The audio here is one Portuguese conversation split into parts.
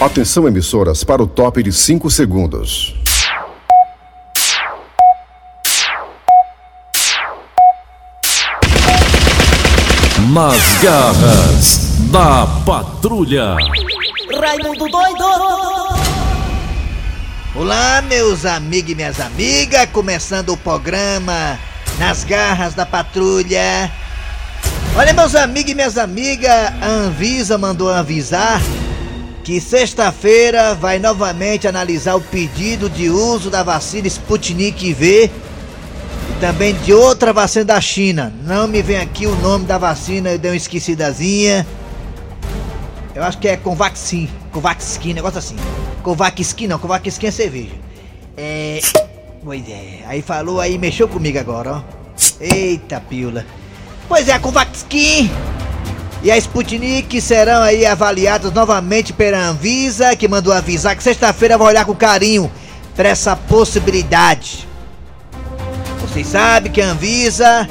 Atenção, emissoras, para o top de 5 segundos. Nas garras da patrulha. Raimundo doido! Olá, meus amigos e minhas amigas, começando o programa Nas Garras da Patrulha. Olha, meus amigos e minhas amigas, a Anvisa mandou avisar que sexta-feira vai novamente analisar o pedido de uso da vacina Sputnik V e também de outra vacina da China. Não me vem aqui o nome da vacina, eu dei uma esquecidazinha. Eu acho que é Covaxin, Covaxin, negócio assim. Covaxin não, Covaxin é cerveja. É. Pois é, aí falou aí, mexeu comigo agora, ó. Eita pila. Pois é, a Covaxin e a Sputnik serão aí avaliadas novamente pela Anvisa, que mandou avisar que sexta-feira vai olhar com carinho para essa possibilidade. Vocês sabem que a Anvisa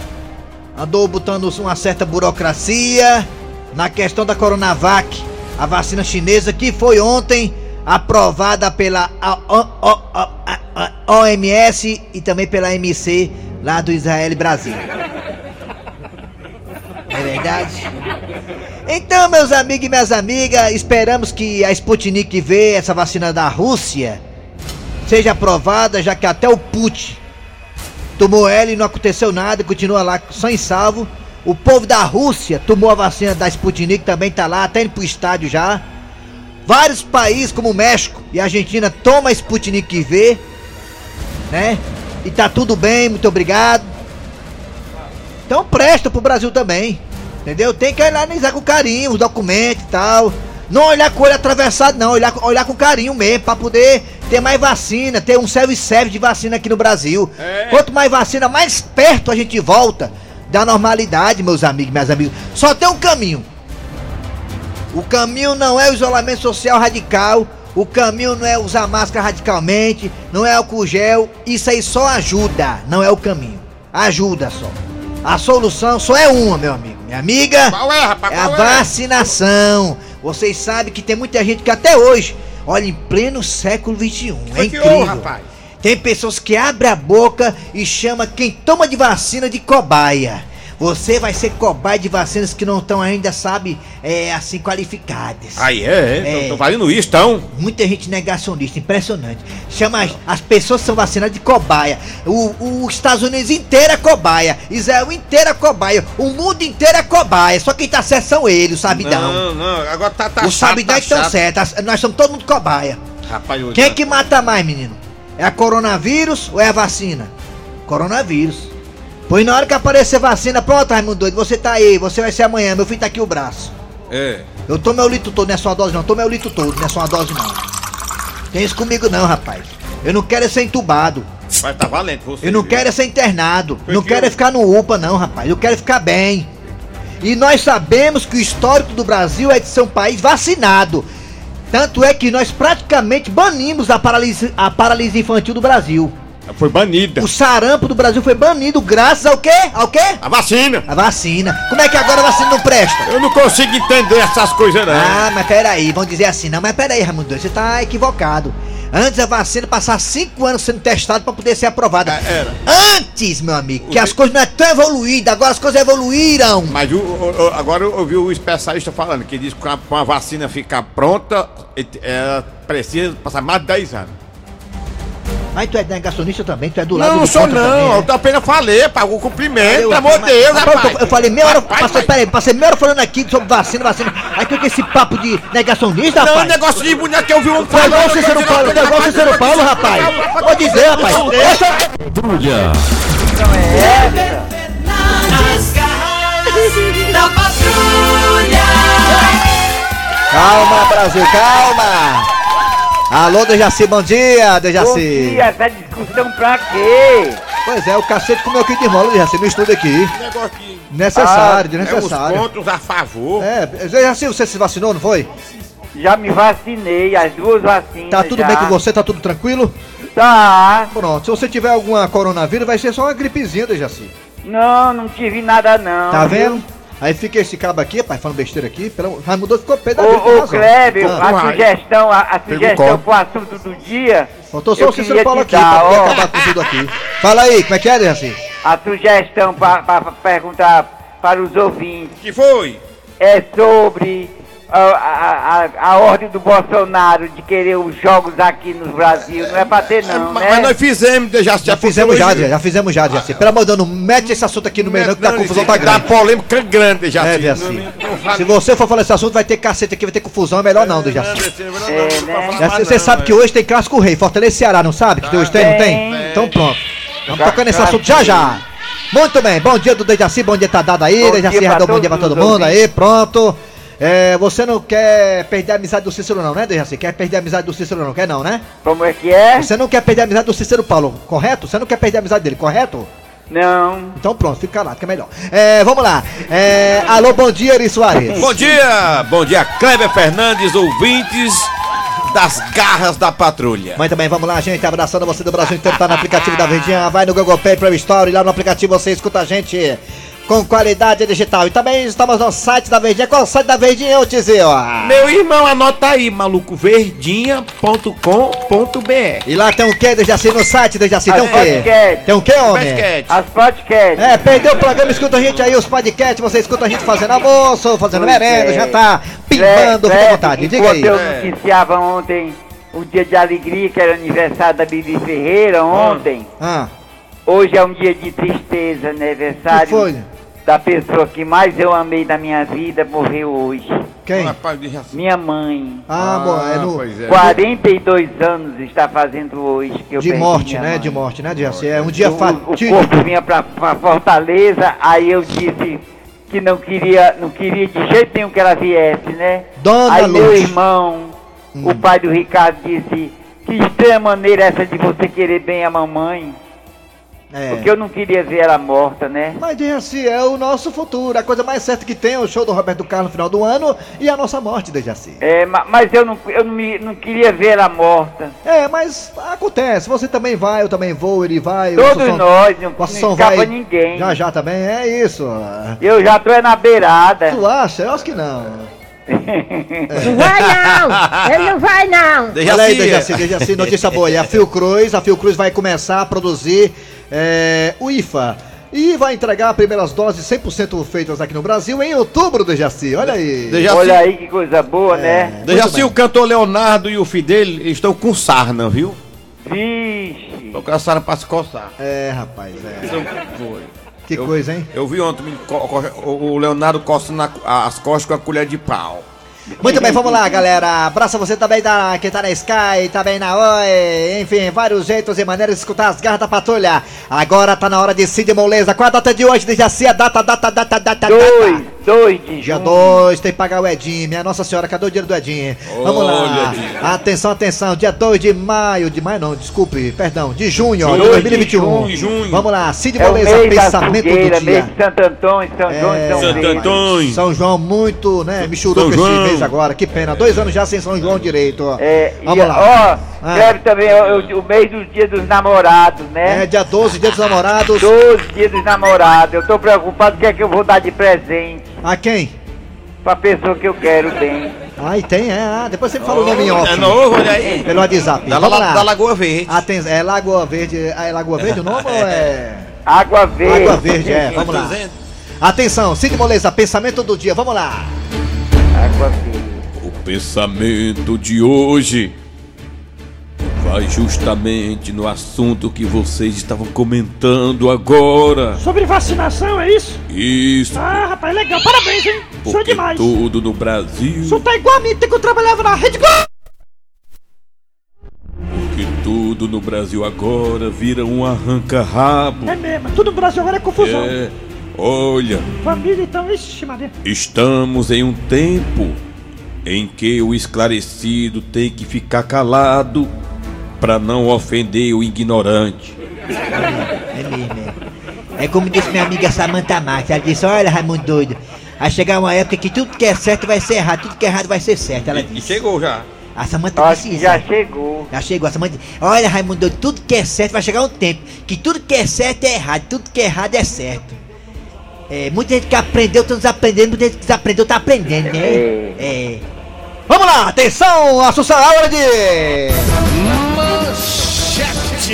andou botando uma certa burocracia na questão da Coronavac, a vacina chinesa que foi ontem aprovada pela OMS e também pela MC lá do Israel e Brasil. É verdade? Então, meus amigos e minhas amigas, esperamos que a Sputnik V, essa vacina da Rússia, seja aprovada, já que até o Putin tomou ela e não aconteceu nada, continua lá só em salvo. O povo da Rússia tomou a vacina da Sputnik, também tá lá, até indo pro estádio já. Vários países como o México e Argentina tomam a Sputnik V, né? E tá tudo bem, muito obrigado. Então presta pro Brasil também. Entendeu? Tem que analisar com carinho os documentos e tal. Não olhar com o olho atravessado, não. Olhar, olhar com carinho mesmo, pra poder ter mais vacina, ter um service de vacina aqui no Brasil. É. Quanto mais vacina, mais perto a gente volta da normalidade, meus amigos, minhas amigas. Só tem um caminho. O caminho não é o isolamento social radical. O caminho não é usar máscara radicalmente, não é álcool gel. Isso aí só ajuda, não é o caminho. Ajuda só. A solução só é uma, meu amigo. Minha amiga, qual é, rapaz? é a é? vacinação. Vocês sabem que tem muita gente que até hoje, olha, em pleno século XXI, é incrível. rapaz? Tem pessoas que abrem a boca e chama quem toma de vacina de cobaia. Você vai ser cobaia de vacinas que não estão ainda, sabe, é, assim, qualificadas. Aí é, é. Tô, tô valendo isso, então. Muita gente negacionista, impressionante. Chama as, as pessoas são vacinadas de cobaia. O, os Estados Unidos inteiro é cobaia. Israel inteiro é cobaia. O mundo inteiro é cobaia. Só quem tá certo são eles, o sabidão. Não, não, agora tá, tá O sabidão tá é que estão certos. Nós somos todo mundo cobaia. Rapaz, Quem é que mata mais, menino? É a coronavírus ou é a vacina? Coronavírus. Pois na hora que aparecer vacina, pronto, Raimundo doido, você tá aí, você vai ser amanhã, meu filho tá aqui o braço. É. Eu tomo meu litro todo, não é só uma dose não, tomo meu litro todo, não é só uma dose não. Tem isso comigo não, rapaz. Eu não quero é ser entubado. Mas tá valendo você. Eu não viu? quero é ser internado. Foi não quero eu... é ficar no UPA não, rapaz. Eu quero ficar bem. E nós sabemos que o histórico do Brasil é de ser um país vacinado. Tanto é que nós praticamente banimos a paralisia, a paralisia infantil do Brasil. Foi banida. O sarampo do Brasil foi banido graças ao quê? Ao quê? A vacina. A vacina. Como é que agora a vacina não presta? Eu não consigo entender essas coisas não. Ah, mas peraí, vão dizer assim, não, mas peraí, Raimundo, você tá equivocado. Antes a vacina passar cinco anos sendo testada para poder ser aprovada. É, era. Antes, meu amigo, o que as coisas não é tão evoluídas, agora as coisas evoluíram. Mas o, o, agora eu ouvi o especialista falando que diz que para a vacina ficar pronta, ela precisa passar mais de 10 anos. Mas tu é negacionista também, tu é do lado não, do sou não, também, né? eu apenas falei, pá, o cumprimento, pelo amor de Deus, rapaz. Eu, eu falei meia hora, rapaz, passei, peraí, passei meia hora falando aqui sobre vacina, vacina. Aí tu com esse papo de negacionista, não, rapaz. Não, negócio de boneco que eu vi um Foi igual o Cícero Paulo, foi igual o Cícero Paulo, rapaz. Vou dizer, rapaz. Deixa... Patrulha. Não é da patrulha. Calma, Brasil, calma. Alô, Dejaci, bom dia, Dejaci. Bom dia, essa discussão pra quê? Pois é, o cacete comeu aqui de mola, Dejaci, no estúdio aqui. Negócio Necessário, ah, desnecessário. É os pontos a favor. É, Dejaci, você se vacinou, não foi? Já me vacinei, as duas vacinas. Tá tudo já. bem com você? Tá tudo tranquilo? Tá. Pronto, se você tiver alguma coronavírus, vai ser só uma gripezinha, Dejaci. Não, não tive nada não. Tá vendo? Aí fica esse cabo aqui, pai, falando besteira aqui. Pelo... Raimundo ficou pé da Ô, ô. Clébio, Ah, a sugestão, a, a sugestão pro assunto do dia. Faltou só o Cícero Paulo aqui dar, pra ó. acabar com tudo aqui. Fala aí, como é que é, Dejaci? A sugestão para perguntar para os ouvintes que foi? é sobre a, a, a, ordem do Bolsonaro de querer os jogos aqui no Brasil. Não é pra ter, não, mas, né? mas nós fizemos, já, Já fizemos já, já fizemos já, Dejaci. Pelo amor de Deus, não mete esse assunto aqui no meio, não, que a confusão tá Dá grande. polêmica grande, já. É, Dejaci. Se você for falar esse assunto, vai ter cacete aqui, vai ter confusão, é melhor não, Dejaci. É, né? Dejaci, Você sabe que hoje tem clássico rei, Fortaleza e Ceará, não sabe? Que hoje tem, não tem? Então pronto. Vamos tocar nesse assunto já já. Muito bem, bom dia do Dejaci, bom dia tá dado aí, Dejaci Radon, bom dia pra todo mundo aí, pronto. É, você não quer perder a amizade do Cícero não, né, Dejaci? Quer perder a amizade do Cícero não, quer não, né? Como é que é? Você não quer perder a amizade do Cícero Paulo, correto? Você não quer perder a amizade dele, correto? Não. Então pronto, fica calado, que é melhor. É, vamos lá. É, alô, bom dia, Eri Soares. Bom dia, bom dia, Kleber Fernandes, ouvintes das garras da patrulha. Muito bem, vamos lá, gente. Abraçando você do Brasil inteiro, tá no aplicativo da Verdinha. Vai no Google Play, Play Store, e lá no aplicativo você escuta a gente com qualidade digital. E também estamos no site da Verdinha. Qual é o site da Verdinha, ô Tizio? Meu irmão, anota aí, maluco, verdinha.com.br. E lá tem o que, Dejaci, no site, Dejaci? Tem o quê? Tem o que, homem? As podcasts. É, perdeu o programa, escuta a gente aí, os podcasts, você escuta a gente fazendo almoço, fazendo merenda, é. já tá pimbando, fica à vontade, diga aí. eu noticiava ontem o dia de alegria, que era aniversário da Bibi Ferreira, ontem. Ah, Hoje é um dia de tristeza, aniversário que foi? Da pessoa que mais eu amei da minha vida, morreu hoje. Quem? Minha mãe. Ah, bom, é no... pois é. 42 anos está fazendo hoje que eu De morte, né? mãe. De morte, né, Dejaci? É um dia o, o fatídico. corpo vinha pra, pra Fortaleza, aí eu disse que não queria, não queria de jeito nenhum que ela viesse, né? Dona aí meu Luz. irmão, Hum. o pai do Ricardo, disse, que estranha maneira essa de você querer bem a mamãe. É. Porque eu não queria ver ela morta, né? Mas Dejaci, é o nosso futuro. A coisa mais certa que tem é o show do Roberto Carlos no final do ano e a nossa morte, Dejaci. É, ma- mas eu não, eu não, me- não queria ver ela morta. É, mas acontece. Você também vai, eu também vou, ele vai. Todos nós, não, não vai. ninguém. Já já também, é isso. Eu já tô é na beirada. Tu acha? Eu acho que não. Não vai não! Ele não vai não! Dejaci, Olha aí, Dejaci, Dejaci, notícia boa. E a Fiocruz, a Fiocruz vai começar a produzir é, o IFA. E vai entregar primeiras doses 100% feitas aqui no Brasil em outubro, Dejaci. Olha aí. Dejaci, Olha aí que coisa boa, É. né? Dejaci, o cantor Leonardo e o filho dele estão com sarna, viu? Vixe. Estão com a sarna pra se coçar. É, rapaz, é. Foi. Que Eu- coisa, hein? Eu vi ontem o Leonardo coçando as costas com a colher de pau. Muito bem, vamos lá, galera. Abraça você também da, que tá na Sky, também na Oi. Enfim, vários jeitos e maneiras de escutar as garras da patrulha. Agora tá na hora de Cid Moleza. Qual a data de hoje, Dejaci? A data, data, data, data, Dois, data. dois de Dia. 2, tem que pagar o Edinho. Minha Nossa Senhora, cadê o dinheiro do Edinho? Vamos lá. Atenção, atenção. Dia 2 de maio. De maio não, desculpe, perdão. De junho, de Junho, 2021. de junho. Vamos lá, Cid É Moleza, mês da pensamento fogueira, do mês dia. de Santo Antônio, São João São É, Pedro. Antônio. São João muito, né? Michuruca São esse João. Mês agora, que pena. Dois anos já sem São João direito. ó. É, Vamos e, lá. ó, Ah. escreve também o, o mês dos dias dos namorados, É, né? dia 12, dia dos namorados. 12 dias dos namorados. Eu tô preocupado o que é que eu vou dar de presente A quem? pra pessoa que eu quero bem. Ai, tem, é. Ah, depois você me fala o nome em off. É novo, olha aí. Pelo WhatsApp. Da, Vamos la, lá. da Lagoa Verde. Aten- é Lagoa Verde. É Lagoa Verde o nome ou é. Água verde. Água Verde, é. Vamos lá. Atenção, Cid Moleza, pensamento do dia. Vamos lá. Água verde. O pensamento de hoje vai justamente no assunto que vocês estavam comentando agora. Sobre vacinação, é isso? Isso, Ah, rapaz, legal, parabéns, hein? Show porque demais. tudo no Brasil, Isso tá igual a mim, tem que eu trabalhava na Rede Globo. porque tudo no Brasil agora vira um arranca-rabo. É mesmo, tudo no Brasil agora é confusão. É, olha, Família, então, ixi, Maria. estamos em um tempo em que o esclarecido tem que ficar calado para não ofender o ignorante. É mesmo, é. É como disse minha amiga Samantha Marques. Ela disse: Olha, Raimundo doido. Vai chegar uma época que tudo que é certo vai ser errado, tudo que é errado vai ser certo. Ela E disse. chegou já. A Samantha Acho disse isso. já chegou. Já chegou, a Samantha disse, Olha, Raimundo, doido, tudo que é certo vai chegar um tempo que tudo que é certo é errado, tudo que é errado é certo. É, muita gente que aprendeu tá desaprendendo, muita gente que desaprendeu tá aprendendo, né? É. É. Vamos lá, atenção, A é hora de.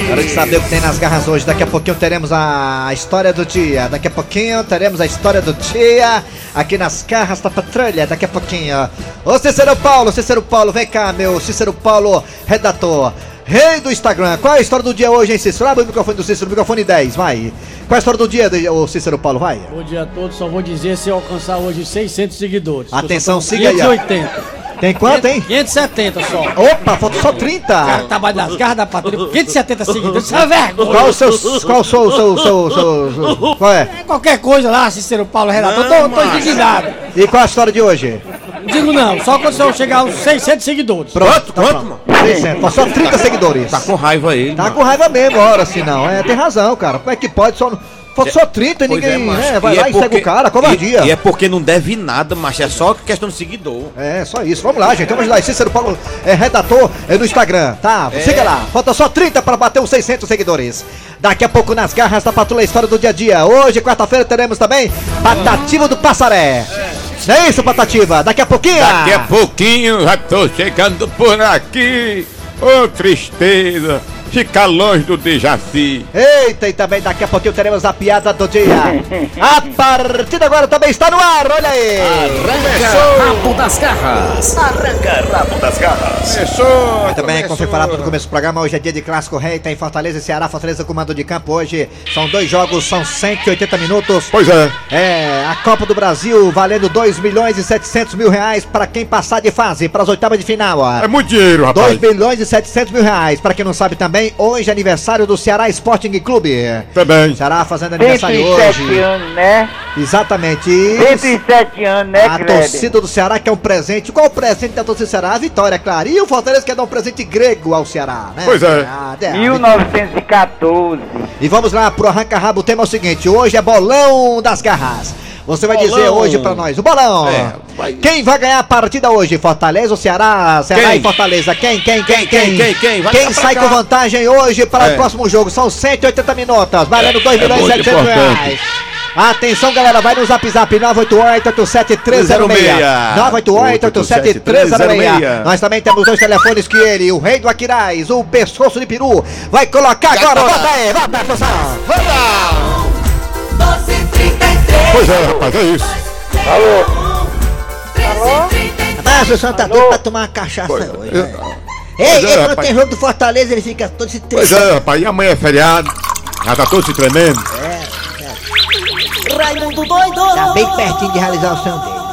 Para de saber o que tem nas garras hoje. Daqui a pouquinho teremos a história do dia. Daqui a pouquinho teremos a história do dia aqui nas garras da patrulha. Daqui a pouquinho. Ô Cícero Paulo, Cícero Paulo, vem cá, meu Cícero Paulo, redator. Rei do Instagram, qual é a história do dia hoje, hein, Cícero? Abre o microfone do Cícero, microfone 10, vai. Qual é a história do dia, ô Cícero Paulo? Vai. Bom dia a todos, só vou dizer se eu alcançar hoje 600 seguidores. Atenção, siga aí. 180. Tem quanto, hein? 570 só. Opa, falta só 30. Cara, trabalho das garras da patrulha. 570 seguidores, isso é vergonha. Qual o seu, qual o seu, seu, seu, seu, seu- qual é? É qualquer coisa lá, Cícero Paulo Renato. Eu tô, tô indignado. E qual a história de hoje? Não digo não, só quando eu chegar aos 600 seguidores. Pronto, Quanto, quanto, mano? 600, falta só 30 seguidores. Tá com raiva ele. Tá mano. com raiva mesmo, ora, se não. É, tem razão, cara. Como é que pode só. Falta só 30 e Pois ninguém. né, vai E lá e segue porque- o cara, covardia. E, e é porque não deve nada, mas é só questão de seguidor. É, só isso. Vamos lá, gente. Vamos lá. Cícero Paulo é redator é no Instagram, tá? Siga lá. Falta só 30 para bater os 600 seguidores. Daqui a pouco nas garras da patrulha História do Dia a Dia. Hoje, quarta-feira, teremos também Patativa do Passaré. Não é isso, Patativa? Daqui a pouquinho. Daqui a pouquinho já tô chegando por aqui. Ô tristeza, ficar longe do Dejaci. Eita, e também daqui a pouquinho teremos a piada do dia. A partir de agora também está no ar, olha aí. Rabo das garras. Arranca rabo das garras. Começou, Também, como foi falado no começo do programa, hoje é dia de clássico rei, tem Fortaleza e Ceará, Fortaleza com mando de campo hoje. São dois jogos, são 180 minutos. Pois é. É, a Copa do Brasil valendo 2 milhões e 700 mil reais para quem passar de fase, para as oitavas de final, ó. É muito dinheiro, 2 rapaz. milhões e 700 mil reais. Para quem não sabe também, hoje é aniversário do Ceará Sporting Clube. Também. Ceará fazendo aniversário 107 hoje. anos, né? Exatamente. E 107 anos, né, a Kleber? torcida do Ceará quer um presente. Qual o presente da torcida do Ceará? A vitória, é claro. E o Fortaleza quer dar um presente grego ao Ceará, né? Pois é. Ah, é. 1914. E vamos lá pro arranca-rabo. O tema é o seguinte: hoje é bolão das garras. Você vai dizer Bolão. hoje pra nós, o bolão. É, vai- Quem vai ganhar a partida hoje? Fortaleza ou Ceará? Ceará Quem? e Fortaleza. Quem, quem, quem, Quem, quem, quem, quem? Vai Quem sai cá. com vantagem hoje para É. o próximo jogo? São 180 minutos, valendo 2 É milhões e muito 700 importante. reais. Atenção, galera, vai no zap zap 988-87306. 988-87306. Nós também temos dois telefones que ele, o rei do Aquiraz, o pescoço de peru, vai colocar agora. agora. Bota aí, bota aí, pessoal. Pois é, rapaz, é isso. Mas o senhor tá doido pra tomar uma cachaça Pois hoje. é. Pois Ei, é, ei, quando rapaz. tem jogo do Fortaleza, ele fica todo se Pois tremendo. é, rapaz. E amanhã é feriado. Já tá todo se tremendo. Raimundo doido! Tá bem pertinho de realizar o sonho dele.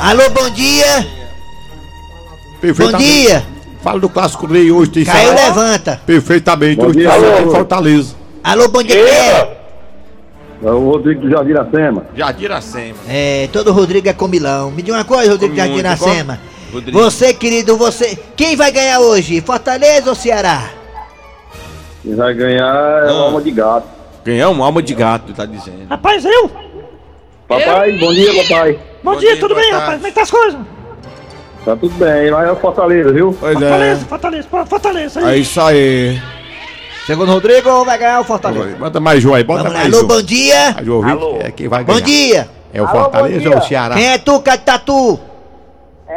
Alô, bom dia. Bom Perfeitamente. dia. Fala do clássico rei hoje, tem Caiu, levanta. Perfeitamente. Bom Hoje dia, tem alô. Fortaleza. Alô, bom dia, quem é? É o Rodrigo do Jardim Iracema. Jardiracema. É, todo Rodrigo é comilão. Me diga uma coisa, Rodrigo de Como Jardim Iracema. Rodrigo. Você, querido, você. Quem vai ganhar hoje? Fortaleza ou Ceará? Quem vai ganhar é o Ah. Alma de Gato. Ganhar uma alma de gato, tá dizendo. Rapaz, eu? Papai, bom dia, papai. Bom, Bom dia, dia, tudo boa bem, tarde. rapaz? Como é que tá as coisas? Tá tudo bem, mas é o Fortaleza, viu? Pois Fortaleza, Fortaleza, pô, Fortaleza. É Aí. isso aí. Segundo Rodrigo, vai ganhar o Fortaleza. Bota mais João aí, bota Vamos lá, mais alô, João. bom dia. Aí, João Vitor, é quem vai Bom ganhar. dia. É o Alô, Fortaleza bom ou o. Ceará? Quem é tu, Catatu?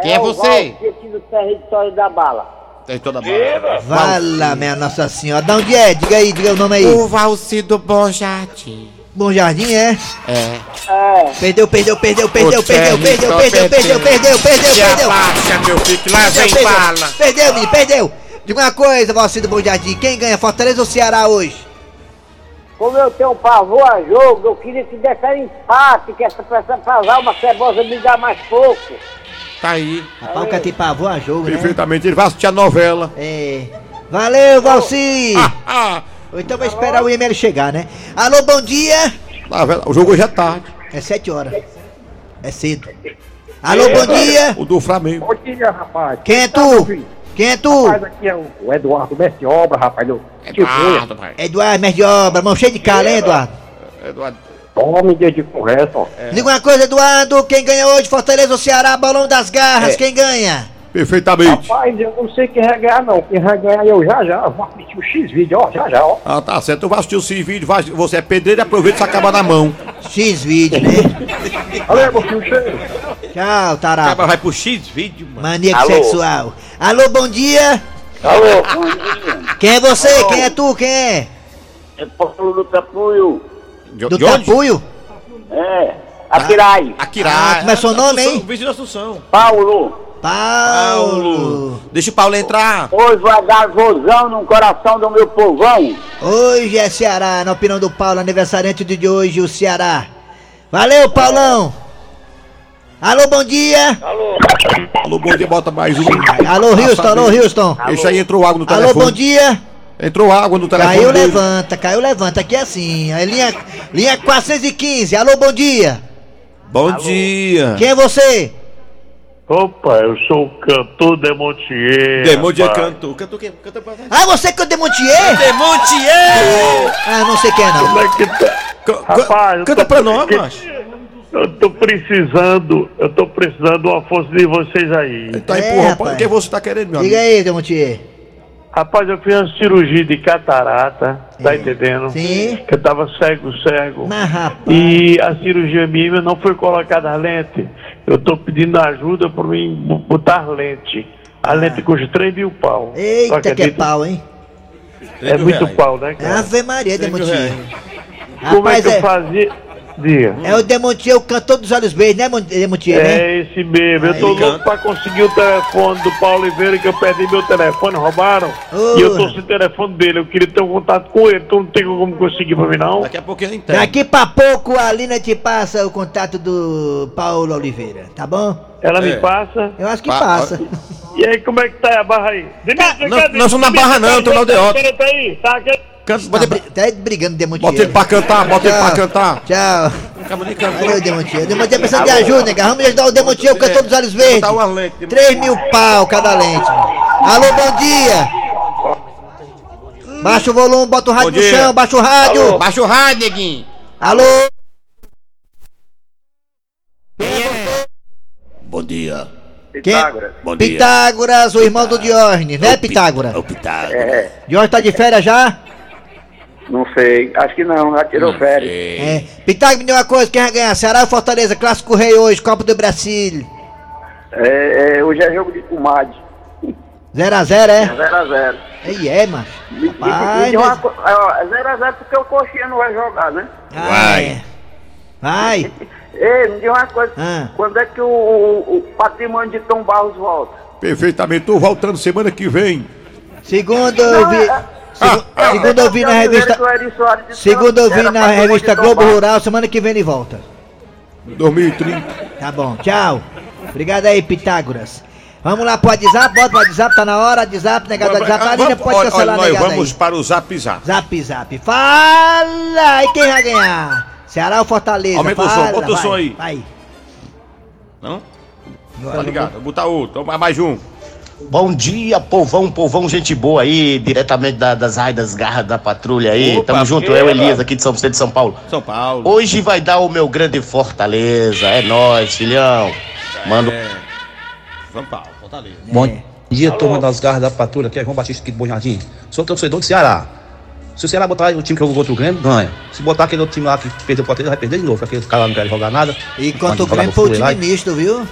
Quem é você? do território da bala. Tem toda a bola. Vala, minha Nossa Senhora. Da onde é? Diga aí, diga o nome aí. Valcido Bom Jardim. Bom Jardim, é? É. É. Perdeu, perdeu, perdeu, perdeu, perdeu, perdeu, perdeu, perdeu, perdeu, perdeu, perdeu. abaixa, meu filho, que lá Perdeu, vem perdeu. bala. Perdeu, menino, perdeu. Diga uma coisa, Valcido Bom Jardim. Quem ganha, Fortaleza ou Ceará hoje? Como eu tenho pavor a jogo, eu queria que desse um empate, que essa peça fazer uma cebosa me dá mais pouco. Tá aí. Rapaz, o cara tem pavor a jogo, né? Perfeitamente, ele vai assistir a novela. É. Valeu, Valci. Ah, Ou então vai esperar o e-mail chegar, né? Alô, bom dia. novela. O jogo hoje é tarde. É sete horas. É cedo. Alô, bom dia. O do Flamengo. Bom dia, rapaz. Quem é tu? Quem é tu? aqui é o Eduardo Mestre Obra, rapaz. Eu, Eduardo, pai. Eduardo, mestre de obra, mão cheia de cala, hein, Eduardo? Eduardo. Tome dia de conversa, ó. Diga uma coisa, Eduardo, quem ganha hoje, Fortaleza ou Ceará, Balão das Garras, É. quem ganha? Perfeitamente. Rapaz, eu não sei quem vai ganhar, não. Quem vai ganhar eu já já. Vou assistir o X-Vídeo, ó, já já, ó. Ah, tá certo. Tu vai assistir o seu vídeo, vai, você é pedreiro, aproveita e acaba na mão. X-Vídeo, né? Valeu, meu filho, cheiro. Tchau, tarado. Acaba vai pro X-vídeo, mano. Maníaco Alô? sexual. Alô, bom dia. Alô, bom dia. Quem é você? Alô? Quem é tu? Quem é? É Paulo do Tapuio. De, Do de onde? Tapuio? É, Apirai. Akira. Ah, como é seu nome, hein? Vizinho da Assunção. Paulo. Paulo. Deixa o Paulo entrar. Hoje vai dar no coração do meu povão. Hoje é Ceará, na opinião do Paulo, aniversariante de hoje, o Ceará. Valeu, Paulão. Alô, bom dia. Alô, bom dia, bota mais um. Alô, Houston, alô, Houston. Deixa aí, entrou água no Alô, telefone. bom dia. Entrou água no telefone. Caiu, dele. levanta, caiu, levanta. Aqui é assim, a linha, linha 415. Alô, bom dia. Bom dia. Quem é você? Opa, eu sou o cantor Demontier. Demontier rapaz. cantou. Cantou quem? Cantou pra Ah, você que é o Demontier? Demontier! Ah, não sei quem é não. Como é que tá? Rapaz, Canta pra nós, que- macho. Eu tô precisando, eu tô precisando de uma força de vocês aí. Tá É, empurrando. rapaz. O que você tá querendo, meu Diga amigo? aí, Demontier. Rapaz, eu fiz uma cirurgia de catarata, tá entendendo? Sim. Que eu tava cego, cego. Mas, rapaz. E a cirurgia minha não foi colocada lente. Eu tô pedindo ajuda pra mim botar lente. A lente custa 3 mil pau. Ah. Eita, que é pau, hein? É muito pau, né, cara? Ave Maria, Demontier. Como é Rapaz, que eu é, fazia? Diga. é o Demontier, o cantor dos olhos verdes, né, Mon- Demontier, né? É esse mesmo. Eu tô Aí. louco pra conseguir o telefone do Paulo Oliveira, que eu perdi meu telefone, roubaram. Ô. E eu tô sem o telefone dele. Eu queria ter um contato com ele. Tu não tem como conseguir pra mim, não? Daqui a pouco ele entende. Daqui pra pouco a Lina te passa o contato do Paulo Oliveira, tá bom? Ela É. me passa. Eu acho que Pa- passa. E aí, como é que tá a barra aí? Dimitri, Não, não sou na barra, não, eu tô na aldeota. Tá aí, tá aqui. Canta, Tá, bota, ele pra- tá brigando, Demontier. bota ele pra cantar, bota ele pra cantar. Tchau. Acaba de cantar. Valeu, Demontier. O Demontier precisa de ajuda, nega. Vamos ajudar o Demontier, o cantor dos olhos verdes. Botar uma lente. 3 mil pau cada lente. Alô, bom dia. Baixa o volume, bota o rádio no chão, baixa o rádio. Baixa o rádio, neguinho. Alô? Bom dia. É? Pitágoras. Bom dia. Pitágoras, o irmão do Diógenes, né, Pitágoras? É o Pitágoras. É, Diógenes tá de férias já? Não sei. Acho que não, já tirou férias. É. Pitágoras, me deu uma coisa, quem vai ganhar? Ceará ou Fortaleza? Clássico Rei hoje, Copa do Brasil. É, é, hoje é jogo de comadre. 0x0, é? 0x0. Aí é, macho. Rapaz, mas- 0x0 porque o Coxinha não vai jogar, né? Ah, Vai. é. Vai. Ei, me diga uma coisa. Ah. Quando é que o, o- o patrimônio de Tom Barros volta? Perfeitamente. Tô voltando semana que vem. Segundo segu- é, Segundo eu vi na revista. Segundo eu vi na revista Globo Rural, semana que vem ele volta. 2030. Tá bom, tchau. Obrigado aí, Pitágoras. Vamos lá pro WhatsApp, bota pro WhatsApp, tá na hora, WhatsApp, negado do WhatsApp. A Lina Vamos- pode olha, cancelar, olha, nós vamos aí. para o Zap Zap. Zap, zap. Fala aí quem vai ganhar. Ceará ou Fortaleza? Aumenta o som, bota o som aí. Vai. Não? Tá ligado? Vou botar outro. Mais um. Bom dia, povão, povão, gente boa aí, diretamente da- das raias das garras da patrulha aí. Opa, Tamo junto, eu? Elias, aqui de São Vicente de São Paulo. São Paulo. Hoje vai dar o meu grande Fortaleza, é nóis, filhão. Manda É. São Paulo, Fortaleza. Bom dia, turma das garras da patrulha, aqui é João Batista aqui do Bom Jardim. Sou torcedor do Ceará. Se o Ceará botar o time que jogou contra o Grêmio, ganha. Se botar aquele outro time lá que perdeu o Fortaleza, vai perder de novo, porque aquele cara lá não quer jogar nada. E contra o Grêmio foi o time lá. misto, viu?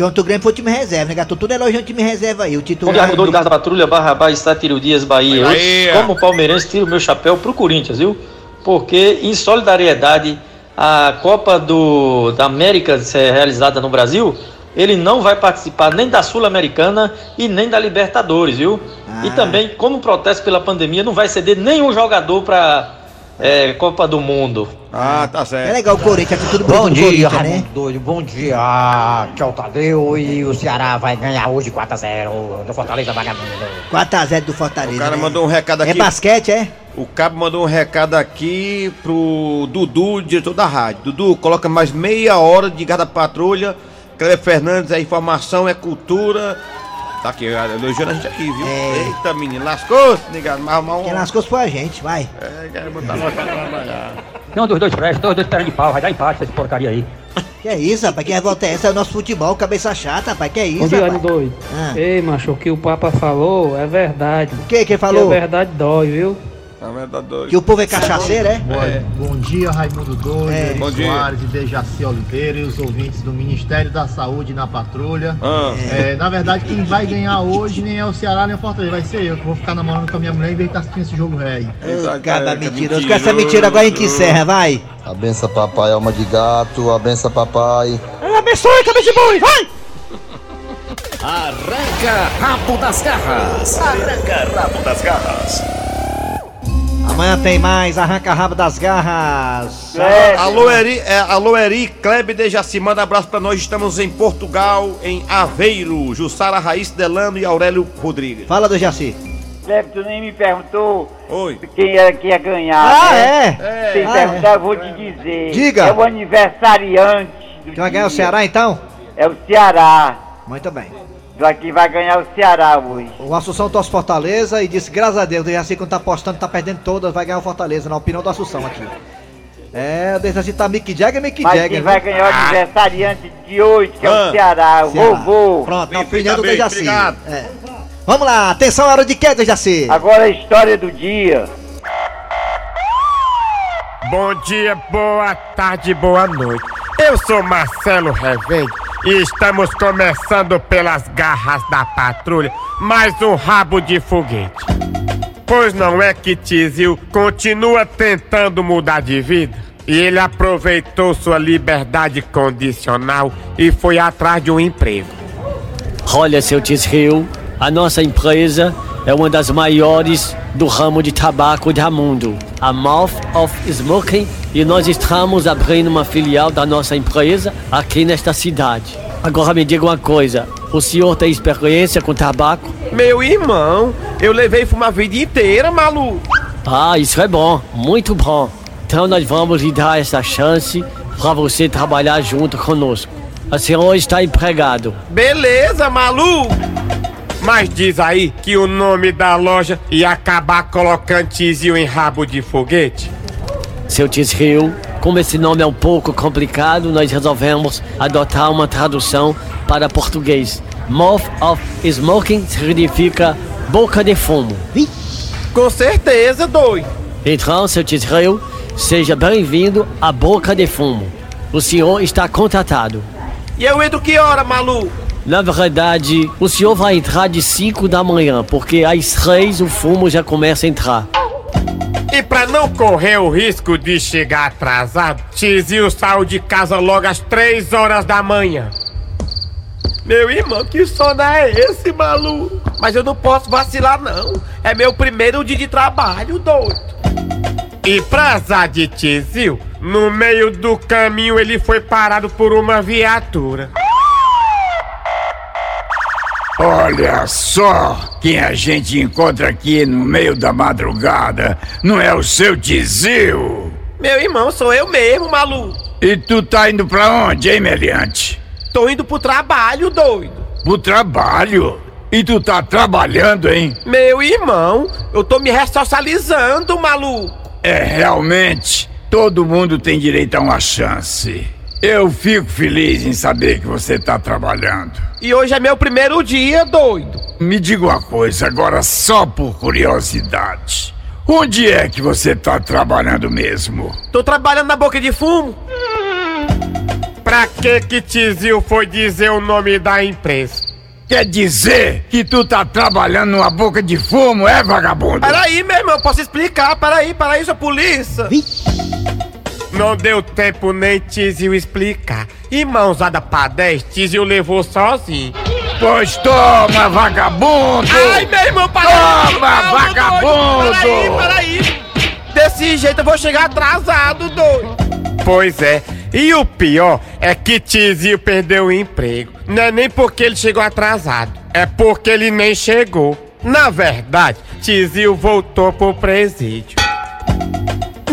Contra o Grêmio foi o time reserva, né? Gato tudo elogiando o time reserva aí. O titular. dia, Raimundo da Patrulha, Barrabás, Sátiro Dias, Bahia. Eu, como palmeirense, tiro meu chapéu pro Corinthians, viu? Porque, em solidariedade à Copa do, da América ser realizada no Brasil, ele não vai participar nem da Sul-Americana e nem da Libertadores, viu? Ah. E também, como protesto pela pandemia, não vai ceder nenhum jogador pra é, Copa do Mundo. Ah, tá É certo. legal o Corinthians, é tudo Bom bonito do dia, Corinthians, né? Doido. Bom dia. Aqui é o Tadeu e o Ceará vai ganhar hoje 4x0 do Fortaleza Vagabundo. 4x0 do Fortaleza. O cara né? mandou um recado É aqui. basquete, é? O cabo mandou um recado aqui pro Dudu, diretor da rádio. Dudu, coloca mais meia hora de cada patrulha. Cleber Fernandes, é informação, é cultura. Tá aqui, elogiando a gente aqui, viu? É. Eita, menino, lascou-se, negado. Mas arrumar um. Quem lascou foi a gente, vai. É, quero botar nós pra trabalhar. Não, dois, dois presta, dois, dois pernas de pau, vai dar empate essa porcaria aí. Que é isso, rapaz? Que revolta é essa? É o nosso futebol, cabeça chata, rapaz. Que é isso, dia, rapaz? doido. Ah. Ei, macho, o que o Papa falou é verdade. O que que ele falou? é verdade dói, viu? A verdade Que o povo é cachaceiro, é? Bom dia, Raimundo Doido, É. Bom dia. Soares e Dejaci Oliveira e os ouvintes do Ministério da Saúde na patrulha. Ah. É, na verdade, quem vai ganhar hoje nem é o Ceará nem o Fortaleza, vai ser eu que vou ficar namorando com a minha mulher em vez de estar assistindo esse jogo rei. Ô, Caba mentiroso. Com essa mentira agora em que encerra, vai. Abença papai, alma de gato, abença papai. Abençoe, cabeça de boi, vai! Arranca rabo das garras. Arranca rabo das garras. Amanhã tem mais, arranca rabo das garras. Alô, Eri, é, alô, Eri, Kleber Dejaci, manda abraço pra nós. Estamos em Portugal, em Aveiro. Jussara Raíssa Delano e Aurélio Rodrigues. Fala do Jaci. Kleber, tu nem me perguntou Oi. quem era que ia ganhar. Ah, né? é? Sem Ah, perguntar, é. eu vou te dizer. Diga. É o aniversariante do Quem vai ganhar o dia. Ceará então? É o Ceará. Muito bem. Aqui vai ganhar o Ceará hoje. O Assunção torce Fortaleza e disse, graças a Deus, o Jaci quando tá apostando, tá perdendo todas, vai ganhar o Fortaleza, na opinião do Assunção aqui. É, o Jaci tá Mick Jagger, Mick Mas Jagger. quem vai ganhar o aniversariante de hoje, que é Ah. o Ceará, o vovô. Pronto, na opinião do Dejaci. obrigado. É. Vamos lá, atenção, hora de quê, Dejaci? Agora a história do dia. Bom dia, boa tarde, boa noite. Eu sou Marcelo Revende e estamos começando pelas garras da patrulha mais um rabo de foguete. Pois não é que Tizil continua tentando mudar de vida? E ele aproveitou sua liberdade condicional e foi atrás de um emprego. Olha, seu Tisril, a nossa empresa é uma das maiores do ramo de tabaco do mundo, a Mouth of Smoking, e nós estamos abrindo uma filial da nossa empresa aqui nesta cidade. Agora me diga uma coisa, o senhor tem experiência com tabaco? Meu irmão, eu levei fumar a vida inteira, maluco. Ah, isso é bom, muito bom. Então nós vamos lhe dar essa chance para você trabalhar junto conosco. O senhor está empregado. Beleza, maluco! Mas diz aí que o nome da loja ia acabar colocando Tizil em rabo de foguete? Seu Tisril, como esse nome é um pouco complicado, nós resolvemos adotar uma tradução para português. Mouth of Smoking significa boca de fumo. Com certeza, doido. Então, seu Tisril, seja bem-vindo à boca de fumo. O senhor está contratado. E eu entro que hora, maluco? Na verdade, o senhor vai entrar de 5 da manhã, porque às 3 o fumo já começa a entrar. E pra não correr o risco de chegar atrasado, Tizil saiu de casa logo às 3 horas da manhã. Meu irmão, que sono é esse, maluco? Mas eu não posso vacilar, não. É meu primeiro dia de trabalho, doido. E pra azar de Tizil, no meio do caminho ele foi parado por uma viatura. Olha só quem a gente encontra aqui no meio da madrugada. Não é o seu Tizil? Meu irmão, sou eu mesmo, maluco. E tu tá indo pra onde, hein, Meliante? Tô indo pro trabalho, doido. Pro trabalho? E tu tá trabalhando, hein? Meu irmão, eu tô me ressocializando, maluco. É, realmente, todo mundo tem direito a uma chance. Eu fico feliz em saber que você tá trabalhando. E hoje é meu primeiro dia, doido. Me diga uma coisa, agora só por curiosidade. Onde é que você tá trabalhando mesmo? Tô trabalhando na boca de fumo. Pra que que Tizil foi dizer o nome da empresa? Quer dizer que tu tá trabalhando numa boca de fumo, é vagabundo? Peraí, meu irmão, eu posso explicar. Peraí, peraí, sua polícia. Não deu tempo nem Tizil explicar. E mãozada pra 10, Tizil levou sozinho. Pois toma, vagabundo! Ai, meu irmão, para Toma, aí, vagabundo! Peraí, peraí. Desse jeito eu vou chegar atrasado, doido. Pois é. E o pior é que Tizil perdeu o emprego. Não é nem porque ele chegou atrasado, é porque ele nem chegou. Na verdade, Tizil voltou pro presídio.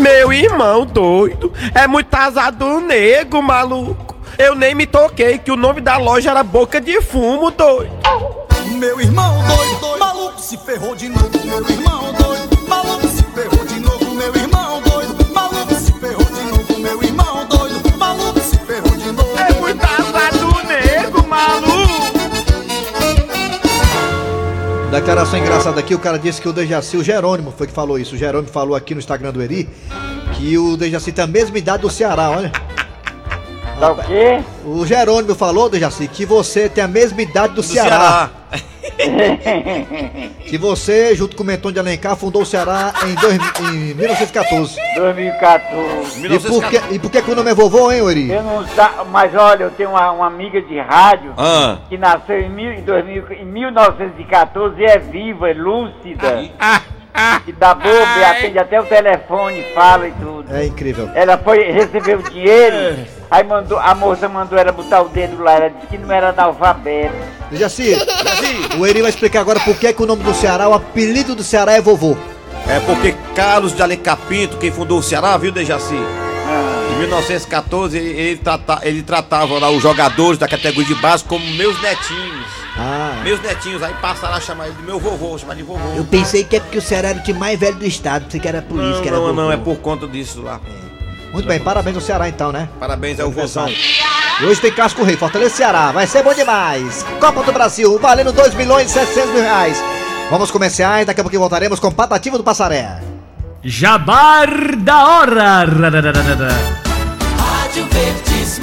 Meu irmão doido, é muito azado nego, maluco. Eu nem me toquei que o nome da loja era Boca de Fumo, doido. Meu irmão doido, doido, maluco se ferrou de novo. Meu irmão doido, Declaração engraçada aqui, o cara disse que o Dejaci, o Jerônimo foi que falou isso. O Jerônimo falou aqui no Instagram do Eri que o Dejaci tem a mesma idade do Ceará, olha. Tá o quê? O Jerônimo falou, Dejaci, que você tem a mesma idade do, Ceará. Que você, junto com o Menton de Alencar, fundou o Ceará em, dois, em 1914. 2014. E por, que, e por que que o nome é vovô, hein, Eri? Eu não sa... Mas olha, eu tenho uma, uma amiga de rádio Ah. que nasceu em, mil, em, 2000, em 1914 e é viva, é lúcida. E dá boba, e atende até o telefone, fala e tudo. É incrível. Ela foi, recebeu o dinheiro, aí mandou, a moça mandou ela botar o dedo lá, ela disse que não era analfabeto. Dejaci, o Eri vai explicar agora por que que o nome do Ceará, o apelido do Ceará é vovô. É porque Carlos de Alencar Pinto, quem fundou o Ceará, viu, Dejaci? Ah. Em 1914, ele, ele, trata- ele tratava lá os jogadores da categoria de base como meus netinhos. Ah. Meus netinhos, aí passaram a chamar ele de meu vovô, chamar de vovô. Eu pensei que é porque o Ceará era o time mais velho do estado, pensei que era por isso Não, que era não, vovô. não, é por conta disso lá. Muito bem, parabéns ao Ceará então, né? Parabéns ao vozão. E hoje tem Casco Rei, Fortaleza Ceará, vai ser bom demais. Copa do Brasil, valendo 2 milhões e 700 mil reais. Vamos comerciais, daqui a pouquinho voltaremos com Patativa do Passaré. Jabar da hora. Rádio Mares,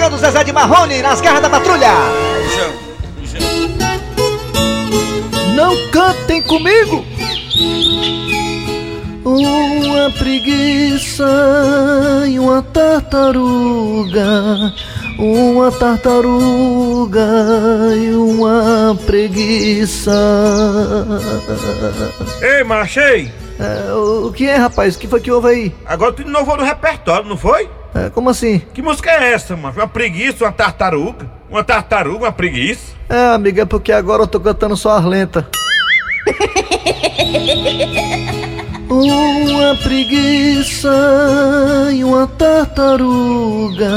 Chegando o Zezé de Marrone nas garras da patrulha. Não cantem comigo! Uma preguiça e uma tartaruga. Uma tartaruga e uma preguiça. Ei, machei! É, o que é, rapaz? O que foi que houve aí? Agora tu inovou no repertório, não foi? É, como assim? Que música é essa, mano? Uma preguiça, uma tartaruga? Uma tartaruga, uma preguiça? É, amiga, é porque agora eu tô cantando só as lentas. Uma preguiça e uma tartaruga.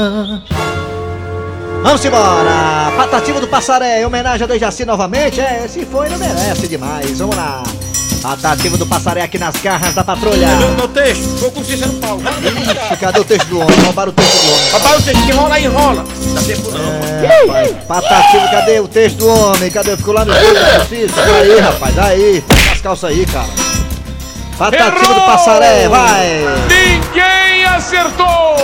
Vamos embora! Patativa do Passaré, em homenagem a Dejaci novamente. É, se foi, não merece demais. Vamos lá. Patativa do Passaré aqui nas garras da patrulha. Meu texto, vou com Cícero Paulo. Ixi, cadê o texto do homem? Roubaram o texto do homem. Papai, o texto que enrola, enrola. Dá tempo não. É, rapaz. Patativa, cadê o texto do homem? Cadê? Ficou lá no justiça? Aí, rapaz, aí. Pega as calças aí, cara. Patativa do Passaré, vai! Ninguém acertou!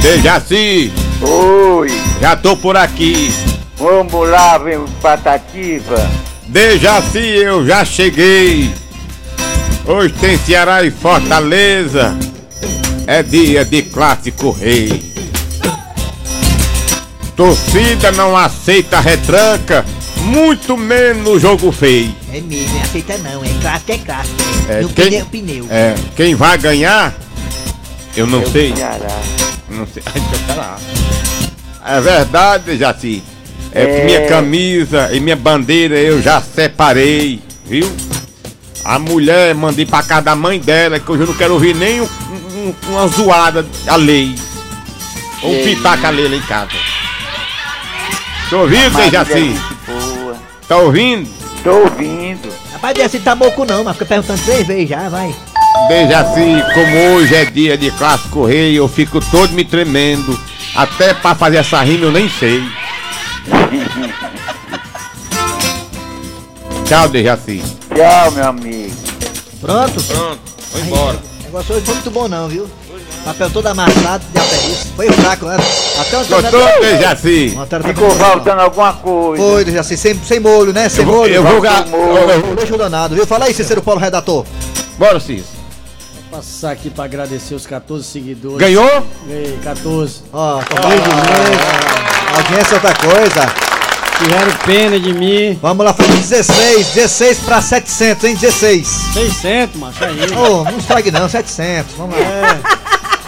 Dejaci! Oi! Já tô por aqui. Vamos lá, vem o Patativa. Dejaci, eu já cheguei. Hoje tem Ceará e Fortaleza. É dia de clássico rei. Torcida não aceita retranca, muito menos jogo feio. É mesmo, não aceita não, é clássico, é clássico. É, no quem- pneu, pneu. É, quem vai ganhar? Eu não É o sei. Ceará. Não sei. Ai. É verdade, Jaci. É, É. minha camisa e minha bandeira eu já separei, viu? A mulher mandei pra casa da mãe dela, que hoje eu não quero ouvir nem um- um- uma zoada a lei. Ou um pitaca a lei lá em casa. Tá ouvindo, Marília é boa. Tá ouvindo? Tô ouvindo. Rapaz, desse tá não, mas fica perguntando três vezes já, vai. Dejaci, como hoje é dia de clássico rei, eu fico todo me tremendo. Até pra fazer essa rima eu nem sei. Tchau, Dejaci. Tchau, meu amigo. Pronto? Pronto, vou embora. O negócio hoje foi muito bom não, viu? Papel todo amassado, de até isso. Foi fraco, né? Até onde Gostou, Dejaci? Ficou faltando alguma coisa. Foi, Dejaci, sem, sem molho, né? Sem Eu vou- molho. eu vou Falta ga- molho. eu- eu- Deixa o danado, viu? Fala aí, Cícero Paulo, redator. Bora, Cis. Passar aqui pra agradecer os 14 seguidores. Ganhou? Ganhei, 14. Ó, comigo mesmo. Audiência é outra coisa. Tiveram pena de mim. Vamos lá, foi 16, 16 pra 700, hein? 16. 600, macho, aí. Ô, não estrague não, 700. Vamos lá.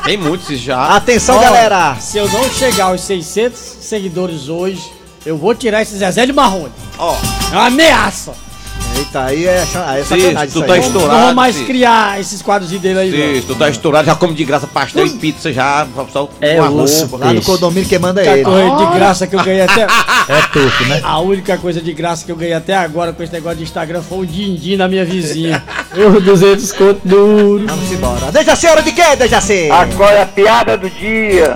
Tem muitos já. Atenção, galera. Se eu não chegar aos 600 seguidores hoje, eu vou tirar esse Zezé de Marrone. Ó. É uma ameaça. Eita, aí é, aí é Cis, sacanagem tu isso tá aí. estourado. Não vou mais Cis. criar esses quadros dele aí, Cis, tu tá estourado, já come de graça pastel e pizza já. Só É com a osso, roupa. Lá no condomínio quem manda é ele. correio de graça que eu ganhei até. É turco, né? A única coisa de graça que eu ganhei até agora com esse negócio de Instagram foi o din-din na minha vizinha. Eu 200 conto duro. Vamos embora. Deixa a senhora de quê, Dejaci? Agora a piada do dia.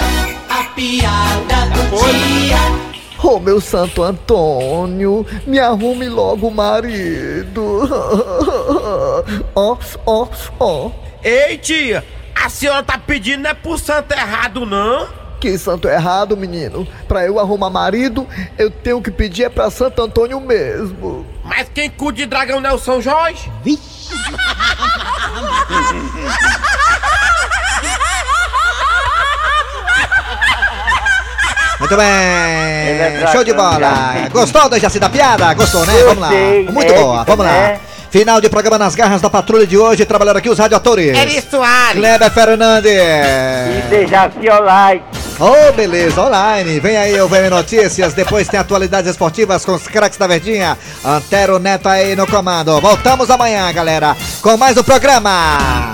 A piada do dia. Ô meu Santo Antônio, me arrume logo o marido. Ó, ó, ó. Ei, tia, a senhora tá pedindo não é pro santo errado, não? Que santo errado, menino. Pra eu arrumar marido, eu tenho que pedir é pra Santo Antônio mesmo. Mas quem cuida de dragão não é o São Jorge? Muito bem. é Show de bola. Gostou da Jaci da piada? Gostou, né? Vamos lá. Muito boa. Vamos lá. né? Final de programa nas garras da patrulha de hoje. Trabalharam aqui os radioatores. Eri Soares. Kleber Fernandes. E Dejaci Olai. Oh, beleza, online. Vem aí o VM Notícias. Depois tem atualidades esportivas com os craques da Verdinha. Antero Neto aí no comando. Voltamos amanhã, galera, com mais um programa.